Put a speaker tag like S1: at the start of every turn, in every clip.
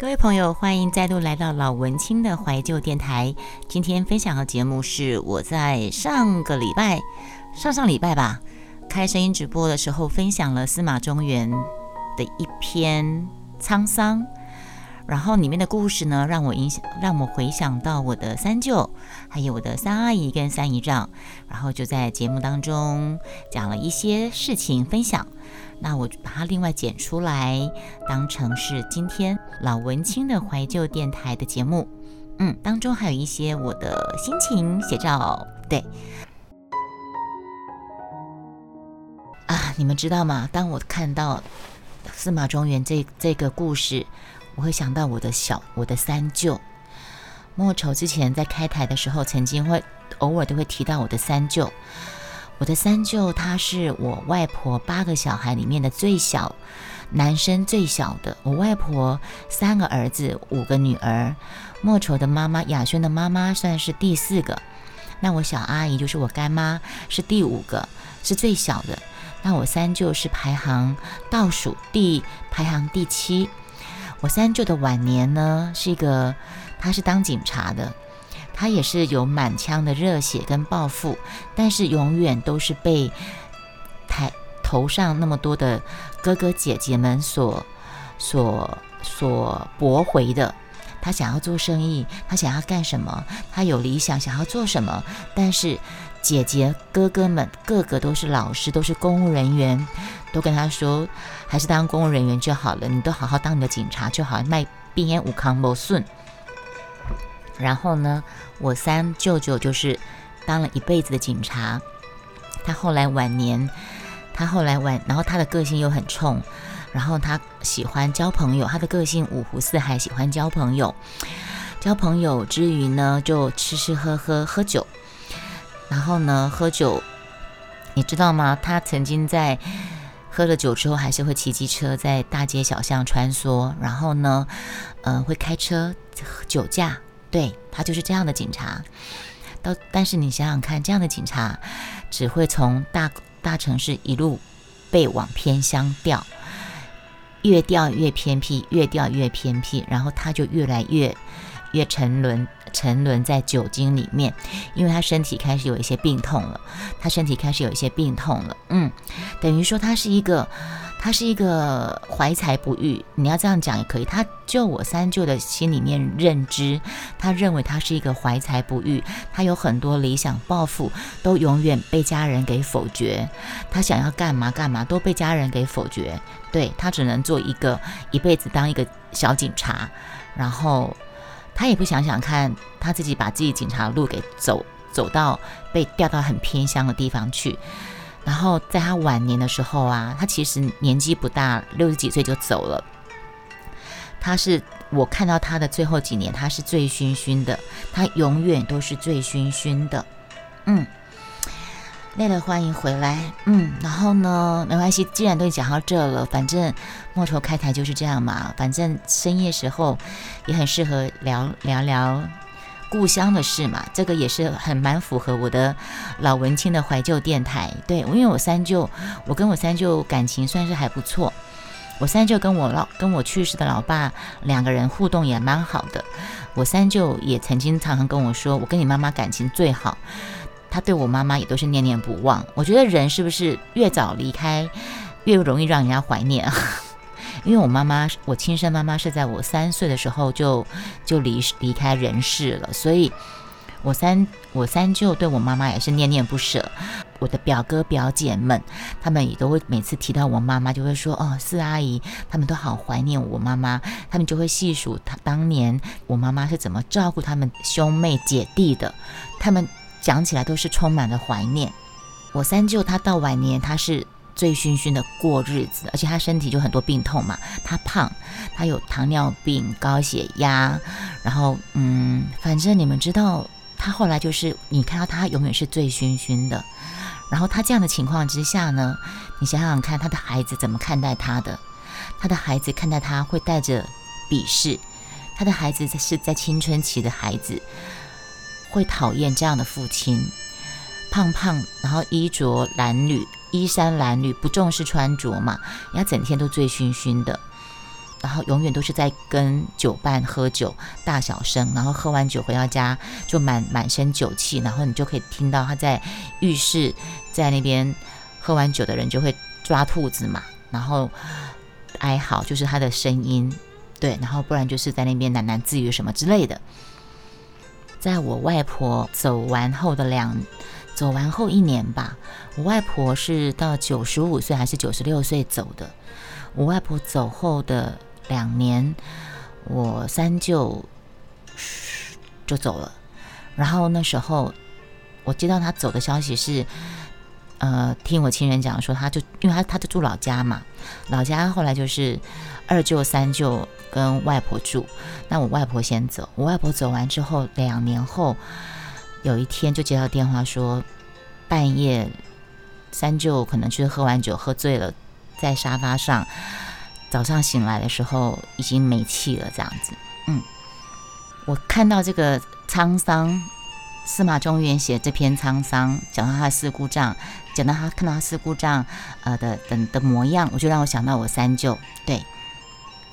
S1: 各位朋友，欢迎再度来到老文青的怀旧电台。今天分享的节目是我在上个礼拜、上上礼拜吧，开声音直播的时候分享了司马中原的一篇沧桑。然后里面的故事呢，让我影响，让我回想到我的三舅，还有我的三阿姨跟三姨丈。然后就在节目当中讲了一些事情分享。那我就把它另外剪出来，当成是今天老文青的怀旧电台的节目。嗯，当中还有一些我的心情写照。对，啊，你们知道吗？当我看到司马庄园这这个故事。我会想到我的小我的三舅莫愁之前在开台的时候，曾经会偶尔都会提到我的三舅。我的三舅他是我外婆八个小孩里面的最小男生最小的。我外婆三个儿子五个女儿，莫愁的妈妈雅轩的妈妈算是第四个。那我小阿姨就是我干妈是第五个，是最小的。那我三舅是排行倒数第排行第七。我三舅的晚年呢，是一个，他是当警察的，他也是有满腔的热血跟抱负，但是永远都是被台头上那么多的哥哥姐姐们所所所驳回的。他想要做生意，他想要干什么？他有理想，想要做什么？但是姐姐哥哥们个个都是老师，都是公务人员。都跟他说，还是当公务人员就好了。你都好好当你的警察就好，卖边烟无康无顺。然后呢，我三舅舅就是当了一辈子的警察。他后来晚年，他后来晚，然后他的个性又很冲，然后他喜欢交朋友。他的个性五湖四海，喜欢交朋友。交朋友之余呢，就吃吃喝喝喝酒。然后呢，喝酒，你知道吗？他曾经在。喝了酒之后，还是会骑机车在大街小巷穿梭，然后呢，呃，会开车酒驾。对他就是这样的警察。到，但是你想想看，这样的警察只会从大大城市一路被往偏乡调，越调越偏僻，越调越偏僻，然后他就越来越。越沉沦，沉沦在酒精里面，因为他身体开始有一些病痛了。他身体开始有一些病痛了，嗯，等于说他是一个，他是一个怀才不遇。你要这样讲也可以。他就我三舅的心里面认知，他认为他是一个怀才不遇，他有很多理想抱负，都永远被家人给否决。他想要干嘛干嘛都被家人给否决。对他只能做一个一辈子当一个小警察，然后。他也不想想看，他自己把自己警察路给走走到被调到很偏乡的地方去，然后在他晚年的时候啊，他其实年纪不大，六十几岁就走了。他是我看到他的最后几年，他是醉醺醺的，他永远都是醉醺醺的，嗯。累了，欢迎回来。嗯，然后呢，没关系，既然都讲到这了，反正莫愁开台就是这样嘛。反正深夜时候也很适合聊聊聊故乡的事嘛。这个也是很蛮符合我的老文青的怀旧电台。对，因为我三舅，我跟我三舅感情算是还不错。我三舅跟我老跟我去世的老爸两个人互动也蛮好的。我三舅也曾经常常跟我说，我跟你妈妈感情最好。他对我妈妈也都是念念不忘。我觉得人是不是越早离开，越容易让人家怀念啊？因为我妈妈，我亲生妈妈是在我三岁的时候就就离离开人世了，所以我三我三舅对我妈妈也是念念不舍。我的表哥表姐们，他们也都会每次提到我妈妈，就会说哦，四阿姨他们都好怀念我妈妈，他们就会细数他当年我妈妈是怎么照顾他们兄妹姐弟的，他们。讲起来都是充满了怀念。我三舅他到晚年，他是醉醺醺的过日子，而且他身体就很多病痛嘛。他胖，他有糖尿病、高血压，然后嗯，反正你们知道，他后来就是你看到他永远是醉醺醺的。然后他这样的情况之下呢，你想想看，他的孩子怎么看待他的？他的孩子看待他会带着鄙视，他的孩子是在青春期的孩子。会讨厌这样的父亲，胖胖，然后衣着褴褛，衣衫褴褛，不重视穿着嘛，人家整天都醉醺醺的。然后永远都是在跟酒伴喝酒，大小声，然后喝完酒回到家就满满身酒气，然后你就可以听到他在浴室在那边喝完酒的人就会抓兔子嘛，然后哀嚎就是他的声音，对，然后不然就是在那边喃喃自语什么之类的。在我外婆走完后的两，走完后一年吧，我外婆是到九十五岁还是九十六岁走的？我外婆走后的。两年，我三舅就走了。然后那时候，我接到他走的消息是，呃，听我亲人讲说，他就因为他他就住老家嘛，老家后来就是二舅、三舅跟外婆住。那我外婆先走，我外婆走完之后，两年后有一天就接到电话说，半夜三舅可能就是喝完酒喝醉了，在沙发上。早上醒来的时候已经没气了，这样子。嗯，我看到这个沧桑，司马中原写这篇沧桑，讲到他的四姑丈，讲到他看到他四姑丈呃的等的模样，我就让我想到我三舅，对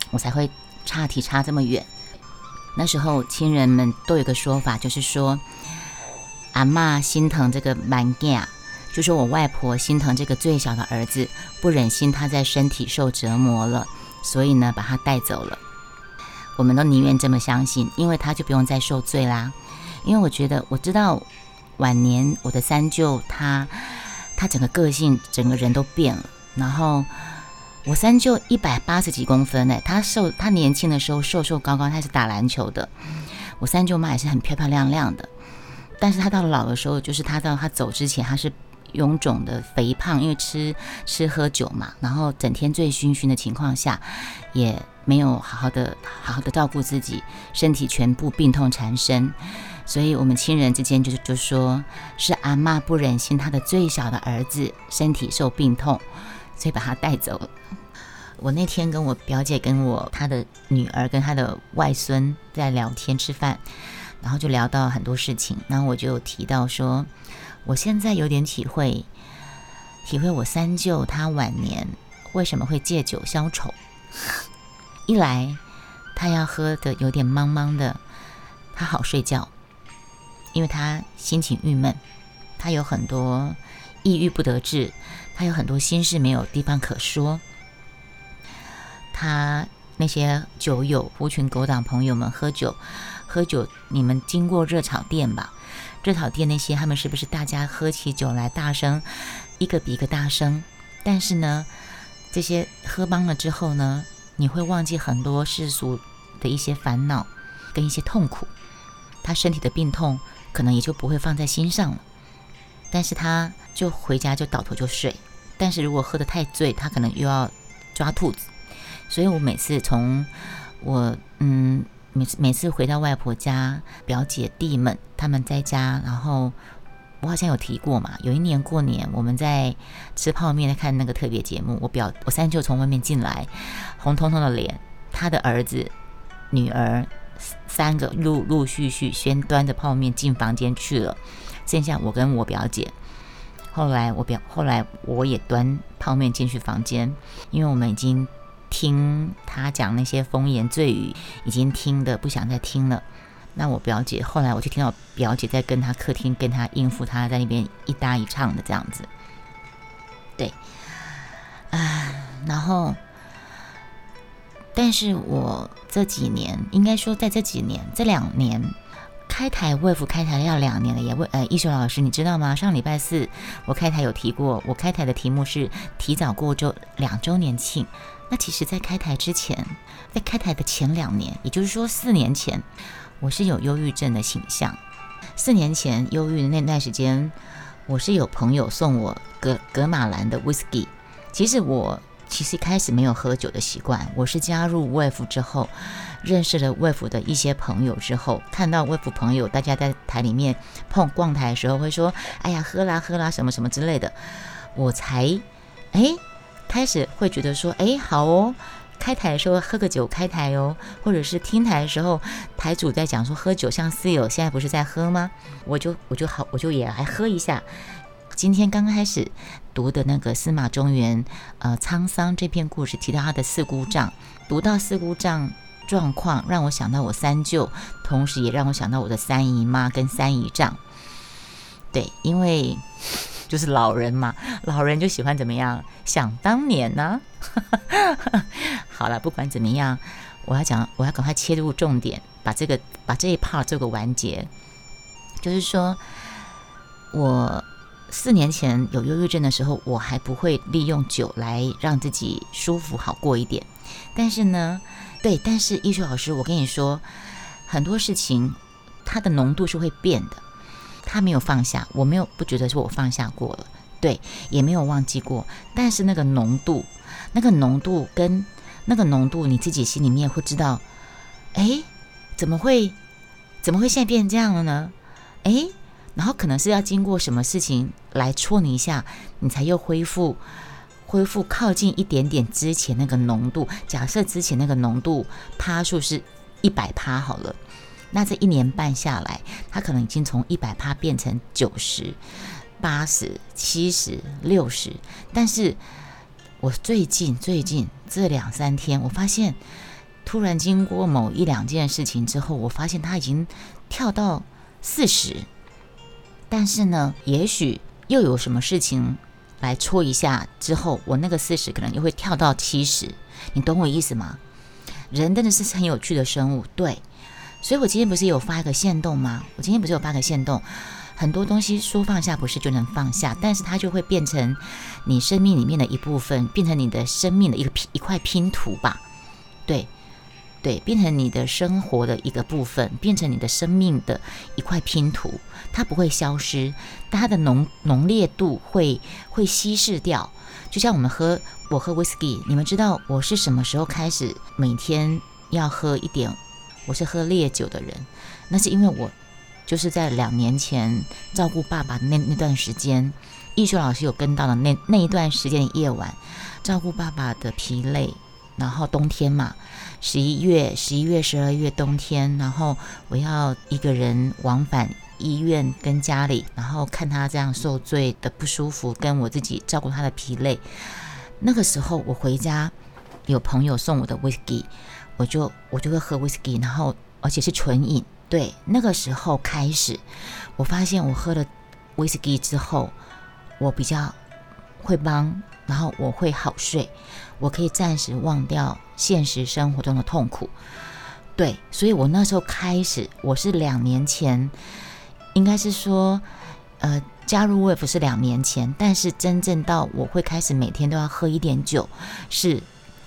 S1: 我才会差题差这么远。那时候亲人们都有个说法，就是说阿妈心疼这个蛮囝。就说我外婆心疼这个最小的儿子，不忍心他在身体受折磨了，所以呢把他带走了。我们都宁愿这么相信，因为他就不用再受罪啦。因为我觉得我知道晚年我的三舅他他整个个性整个人都变了。然后我三舅一百八十几公分呢，他瘦他年轻的时候瘦瘦高高，他是打篮球的。我三舅妈也是很漂漂亮亮的，但是他到老的时候，就是他到他走之前，他是。臃肿的肥胖，因为吃吃喝酒嘛，然后整天醉醺醺的情况下，也没有好好的好好的照顾自己，身体全部病痛缠身，所以我们亲人之间就是就说是阿妈不忍心他的最小的儿子身体受病痛，所以把他带走了。我那天跟我表姐跟我她的女儿跟她的外孙在聊天吃饭，然后就聊到很多事情，然后我就提到说。我现在有点体会，体会我三舅他晚年为什么会借酒消愁。一来他要喝的有点茫茫的，他好睡觉，因为他心情郁闷，他有很多抑郁不得志，他有很多心事没有地方可说。他那些酒友、狐群狗党朋友们喝酒，喝酒，你们经过热炒店吧？热炒店那些，他们是不是大家喝起酒来大声，一个比一个大声？但是呢，这些喝帮了之后呢，你会忘记很多世俗的一些烦恼跟一些痛苦，他身体的病痛可能也就不会放在心上了。但是他就回家就倒头就睡。但是如果喝得太醉，他可能又要抓兔子。所以我每次从我嗯。每次每次回到外婆家，表姐弟们他们在家，然后我好像有提过嘛。有一年过年，我们在吃泡面，在看那个特别节目。我表我三舅从外面进来，红彤彤的脸，他的儿子、女儿三个陆陆续续先端着泡面进房间去了，剩下我跟我表姐。后来我表后来我也端泡面进去房间，因为我们已经。听他讲那些风言醉语，已经听的不想再听了。那我表姐后来我就听到表姐在跟他客厅跟他应付，他在那边一搭一唱的这样子。对，啊，然后，但是我这几年，应该说在这几年这两年。开台魏府开台要两年了，也魏呃，艺术老师，你知道吗？上礼拜四我开台有提过，我开台的题目是提早过周两周年庆。那其实，在开台之前，在开台的前两年，也就是说四年前，我是有忧郁症的倾向。四年前忧郁的那段时间，我是有朋友送我格格马兰的 whisky。其实我其实一开始没有喝酒的习惯，我是加入魏府之后。认识了魏府的一些朋友之后，看到魏府朋友大家在台里面碰逛台的时候，会说：“哎呀，喝啦喝啦，什么什么之类的。”我才哎开始会觉得说：“哎，好哦，开台的时候喝个酒开台哦，或者是听台的时候，台主在讲说喝酒像四友，现在不是在喝吗？我就我就好，我就也来喝一下。今天刚开始读的那个司马中原呃沧桑这篇故事，提到他的四姑丈，读到四姑丈状况，让我想到我三舅，同时也让我想到我的三姨妈跟三姨丈。对，因为就是老人嘛，老人就喜欢怎么样？想当年呢。好了，不管怎么样，我要讲，我要赶快切入重点，把这个把这一 part 做个完结。就是说，我四年前有忧郁症的时候，我还不会利用酒来让自己舒服好过一点。但是呢，对，但是艺术老师，我跟你说，很多事情它的浓度是会变的。他没有放下，我没有不觉得是我放下过了，对，也没有忘记过。但是那个浓度，那个浓度跟那个浓度，你自己心里面会知道，哎，怎么会，怎么会现在变成这样了呢？哎，然后可能是要经过什么事情来戳你一下，你才又恢复，恢复靠近一点点之前那个浓度。假设之前那个浓度趴数是一百趴好了，那这一年半下来，它可能已经从一百趴变成九十八十七十六十。但是我最近最近这两三天，我发现突然经过某一两件事情之后，我发现它已经跳到。四十，但是呢，也许又有什么事情来戳一下之后，我那个四十可能又会跳到七十，你懂我意思吗？人真的是很有趣的生物，对，所以我今天不是有发一个线动吗？我今天不是有发个线动，很多东西说放下不是就能放下，但是它就会变成你生命里面的一部分，变成你的生命的一个拼一块拼图吧，对。对，变成你的生活的一个部分，变成你的生命的一块拼图，它不会消失，但它的浓浓烈度会会稀释掉。就像我们喝，我喝 whisky，你们知道我是什么时候开始每天要喝一点？我是喝烈酒的人，那是因为我就是在两年前照顾爸爸那那段时间，艺术老师有跟到的那那一段时间的夜晚，照顾爸爸的疲累。然后冬天嘛，十一月、十一月、十二月冬天，然后我要一个人往返医院跟家里，然后看他这样受罪的不舒服，跟我自己照顾他的疲累。那个时候我回家，有朋友送我的 whisky，我就我就会喝 whisky，然后而且是纯饮。对，那个时候开始，我发现我喝了 whisky 之后，我比较会帮。然后我会好睡，我可以暂时忘掉现实生活中的痛苦。对，所以我那时候开始，我是两年前，应该是说，呃，加入 w e 是两年前，但是真正到我会开始每天都要喝一点酒，是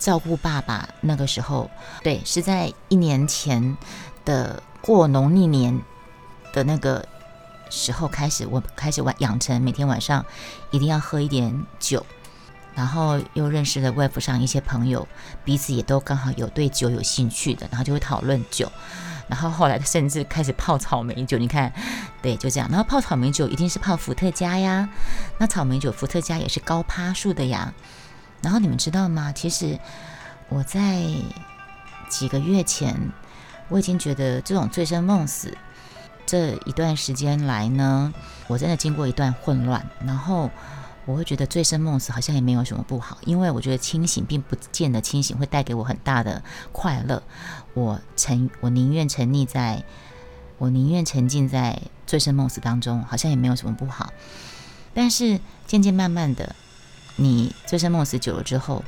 S1: 照顾爸爸那个时候。对，是在一年前的过农历年的那个时候开始，我开始晚养成每天晚上一定要喝一点酒。然后又认识了外服上一些朋友，彼此也都刚好有对酒有兴趣的，然后就会讨论酒。然后后来甚至开始泡草莓酒，你看，对，就这样。然后泡草莓酒一定是泡伏特加呀，那草莓酒伏特加也是高趴数的呀。然后你们知道吗？其实我在几个月前，我已经觉得这种醉生梦死这一段时间来呢，我真的经过一段混乱，然后。我会觉得醉生梦死好像也没有什么不好，因为我觉得清醒并不见得清醒会带给我很大的快乐。我沉，我宁愿沉溺在，我宁愿沉浸在醉生梦死当中，好像也没有什么不好。但是渐渐慢慢的，你醉生梦死久了之后，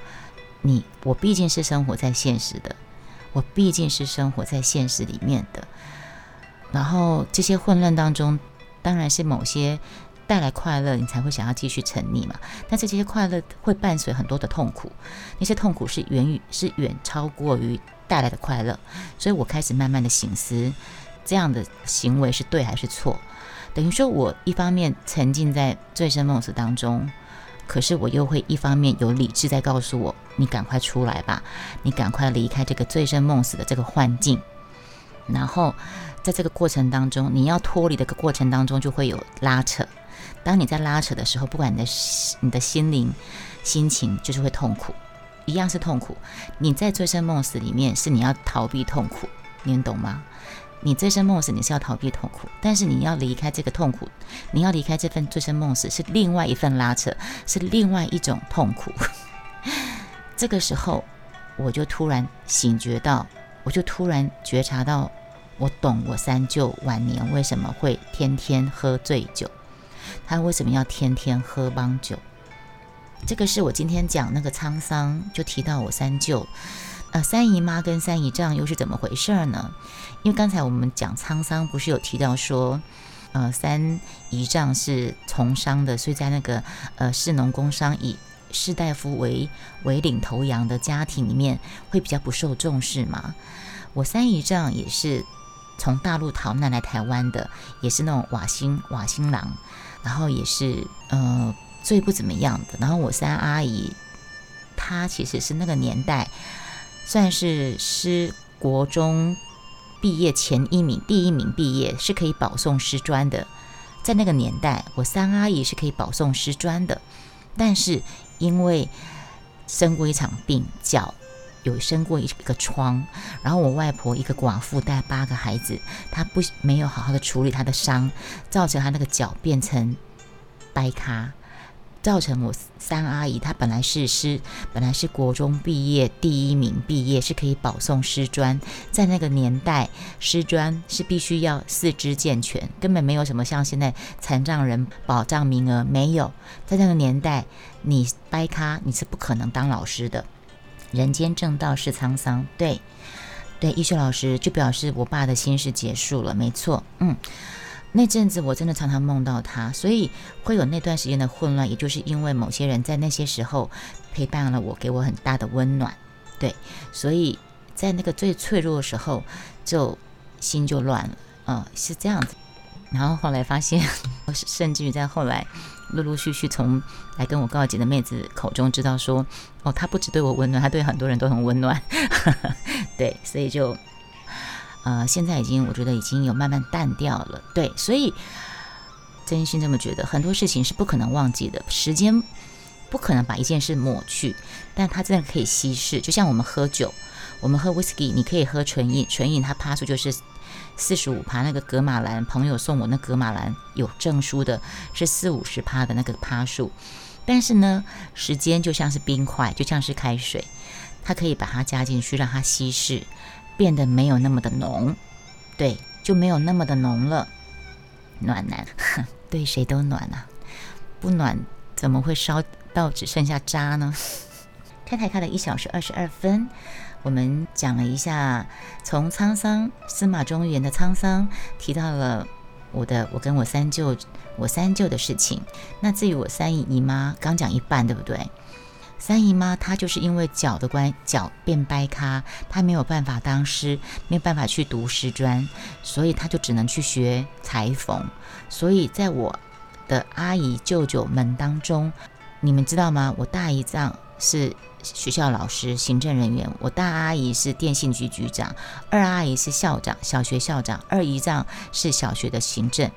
S1: 你我毕竟是生活在现实的，我毕竟是生活在现实里面的。然后这些混乱当中，当然是某些。带来快乐，你才会想要继续沉溺嘛。但是这些快乐会伴随很多的痛苦，那些痛苦是远于是远超过于带来的快乐。所以我开始慢慢的醒思，这样的行为是对还是错？等于说我一方面沉浸在醉生梦死当中，可是我又会一方面有理智在告诉我：你赶快出来吧，你赶快离开这个醉生梦死的这个幻境。然后在这个过程当中，你要脱离的个过程当中，就会有拉扯。当你在拉扯的时候，不管你的你的心灵、心情，就是会痛苦，一样是痛苦。你在醉生梦死里面，是你要逃避痛苦，你懂吗？你醉生梦死，你是要逃避痛苦，但是你要离开这个痛苦，你要离开这份醉生梦死，是另外一份拉扯，是另外一种痛苦。这个时候，我就突然醒觉到，我就突然觉察到，我懂我三舅晚年为什么会天天喝醉酒，他为什么要天天喝帮酒。这个是我今天讲那个沧桑，就提到我三舅，呃，三姨妈跟三姨丈又是怎么回事呢？因为刚才我们讲沧桑，不是有提到说，呃，三姨丈是从商的，所以在那个呃士农工商以士大夫为为领头羊的家庭里面，会比较不受重视嘛。我三姨丈也是从大陆逃难来台湾的，也是那种瓦新瓦新郎，然后也是呃。最不怎么样的。然后我三阿姨，她其实是那个年代算是师国中毕业前一名，第一名毕业是可以保送师专的。在那个年代，我三阿姨是可以保送师专的，但是因为生过一场病，脚有生过一个疮，然后我外婆一个寡妇带八个孩子，她不没有好好的处理她的伤，造成她那个脚变成掰咖。造成我三阿姨，她本来是师，本来是国中毕业第一名毕业，是可以保送师专。在那个年代，师专是必须要四肢健全，根本没有什么像现在残障人保障名额没有。在那个年代，你掰咖你是不可能当老师的。人间正道是沧桑，对对，医学老师就表示我爸的心事结束了，没错，嗯。那阵子我真的常常梦到他，所以会有那段时间的混乱，也就是因为某些人在那些时候陪伴了我，给我很大的温暖，对，所以在那个最脆弱的时候，就心就乱了，嗯，是这样子。然后后来发现，甚至于在后来陆陆续续从来跟我告解的妹子口中知道说，哦，他不只对我温暖，他对很多人都很温暖，对，所以就。呃，现在已经，我觉得已经有慢慢淡掉了。对，所以真心这么觉得，很多事情是不可能忘记的，时间不可能把一件事抹去，但它真的可以稀释。就像我们喝酒，我们喝 whisky，你可以喝纯饮，纯饮它趴数就是四十五趴。那个格马兰朋友送我那格马兰有证书的，是四五十趴的那个趴数。但是呢，时间就像是冰块，就像是开水，它可以把它加进去，让它稀释。变得没有那么的浓，对，就没有那么的浓了。暖男，对谁都暖啊，不暖怎么会烧到只剩下渣呢？开台开了一小时二十二分，我们讲了一下从沧桑司马中原的沧桑，提到了我的我跟我三舅我三舅的事情。那至于我三姨姨妈，刚讲一半，对不对？三姨妈她就是因为脚的关脚变掰咖，她没有办法当师，没有办法去读师专，所以她就只能去学裁缝。所以在我的阿姨舅舅们当中，你们知道吗？我大姨丈是学校老师、行政人员，我大阿姨是电信局局长，二阿姨是校长，小学校长，二姨丈是小学的行政，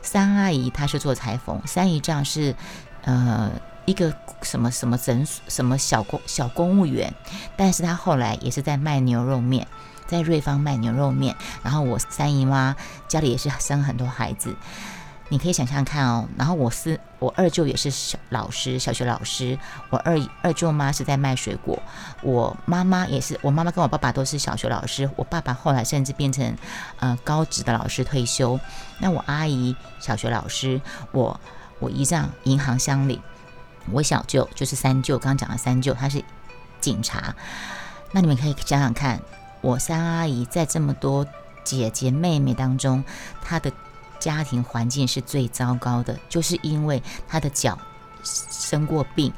S1: 三阿姨她是做裁缝，三姨丈是呃。一个什么什么诊所什么小公小公务员，但是他后来也是在卖牛肉面，在瑞芳卖牛肉面。然后我三姨妈家里也是生很多孩子，你可以想象看哦。然后我是我二舅也是小老师，小学老师。我二二舅妈是在卖水果，我妈妈也是，我妈妈跟我爸爸都是小学老师。我爸爸后来甚至变成呃高职的老师退休。那我阿姨小学老师，我我姨丈银行乡里。我小舅就是三舅，刚刚讲的三舅，他是警察。那你们可以想想看，我三阿姨在这么多姐姐妹妹当中，她的家庭环境是最糟糕的，就是因为她的脚生过病，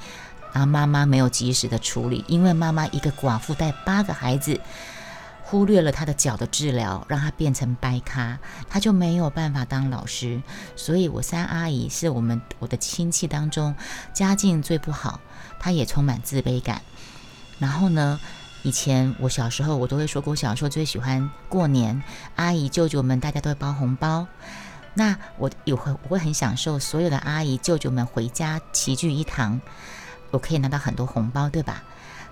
S1: 然后妈妈没有及时的处理，因为妈妈一个寡妇带八个孩子。忽略了他的脚的治疗，让他变成掰咖，他就没有办法当老师。所以，我三阿姨是我们我的亲戚当中家境最不好，她也充满自卑感。然后呢，以前我小时候，我都会说过，我小时候最喜欢过年，阿姨舅舅们大家都会包红包，那我有会我会很享受所有的阿姨舅舅们回家齐聚一堂，我可以拿到很多红包，对吧？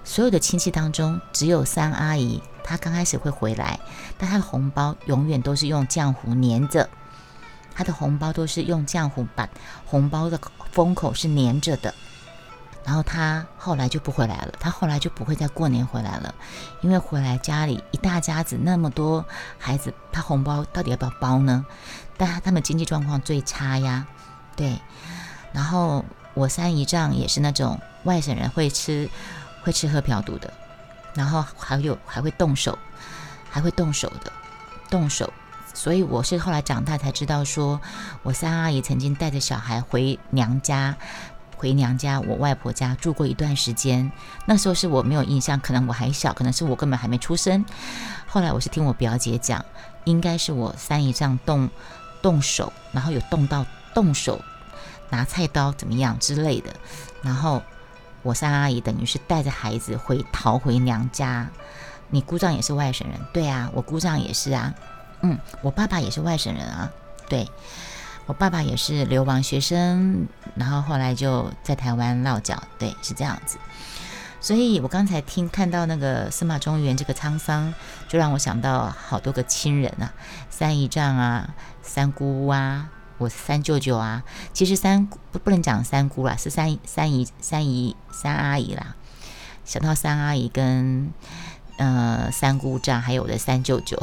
S1: 所有的亲戚当中，只有三阿姨，她刚开始会回来，但她的红包永远都是用浆糊粘着，她的红包都是用浆糊把红包的封口是粘着的。然后她后来就不回来了，她后来就不会再过年回来了，因为回来家里一大家子那么多孩子，她红包到底要不要包呢？但他们经济状况最差呀，对。然后我三姨丈也是那种外省人，会吃。会吃喝嫖赌的，然后还有还会动手，还会动手的，动手。所以我是后来长大才知道，说我三阿姨曾经带着小孩回娘家，回娘家我外婆家住过一段时间。那时候是我没有印象，可能我还小，可能是我根本还没出生。后来我是听我表姐讲，应该是我三姨丈动动手，然后有动到动手拿菜刀怎么样之类的，然后。我三阿姨等于是带着孩子回逃回娘家，你姑丈也是外省人，对啊，我姑丈也是啊，嗯，我爸爸也是外省人啊，对，我爸爸也是流亡学生，然后后来就在台湾落脚，对，是这样子。所以我刚才听看到那个司马中原这个沧桑，就让我想到好多个亲人啊，三姨丈啊，三姑啊。我三舅舅啊，其实三不不能讲三姑啦，是三三姨、三姨、三阿姨啦。想到三阿姨跟呃三姑丈，还有我的三舅舅，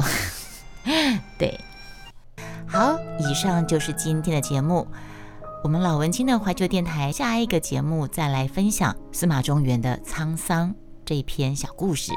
S1: 对。好，以上就是今天的节目。我们老文青的怀旧电台，下一个节目再来分享司马中原的沧桑这一篇小故事。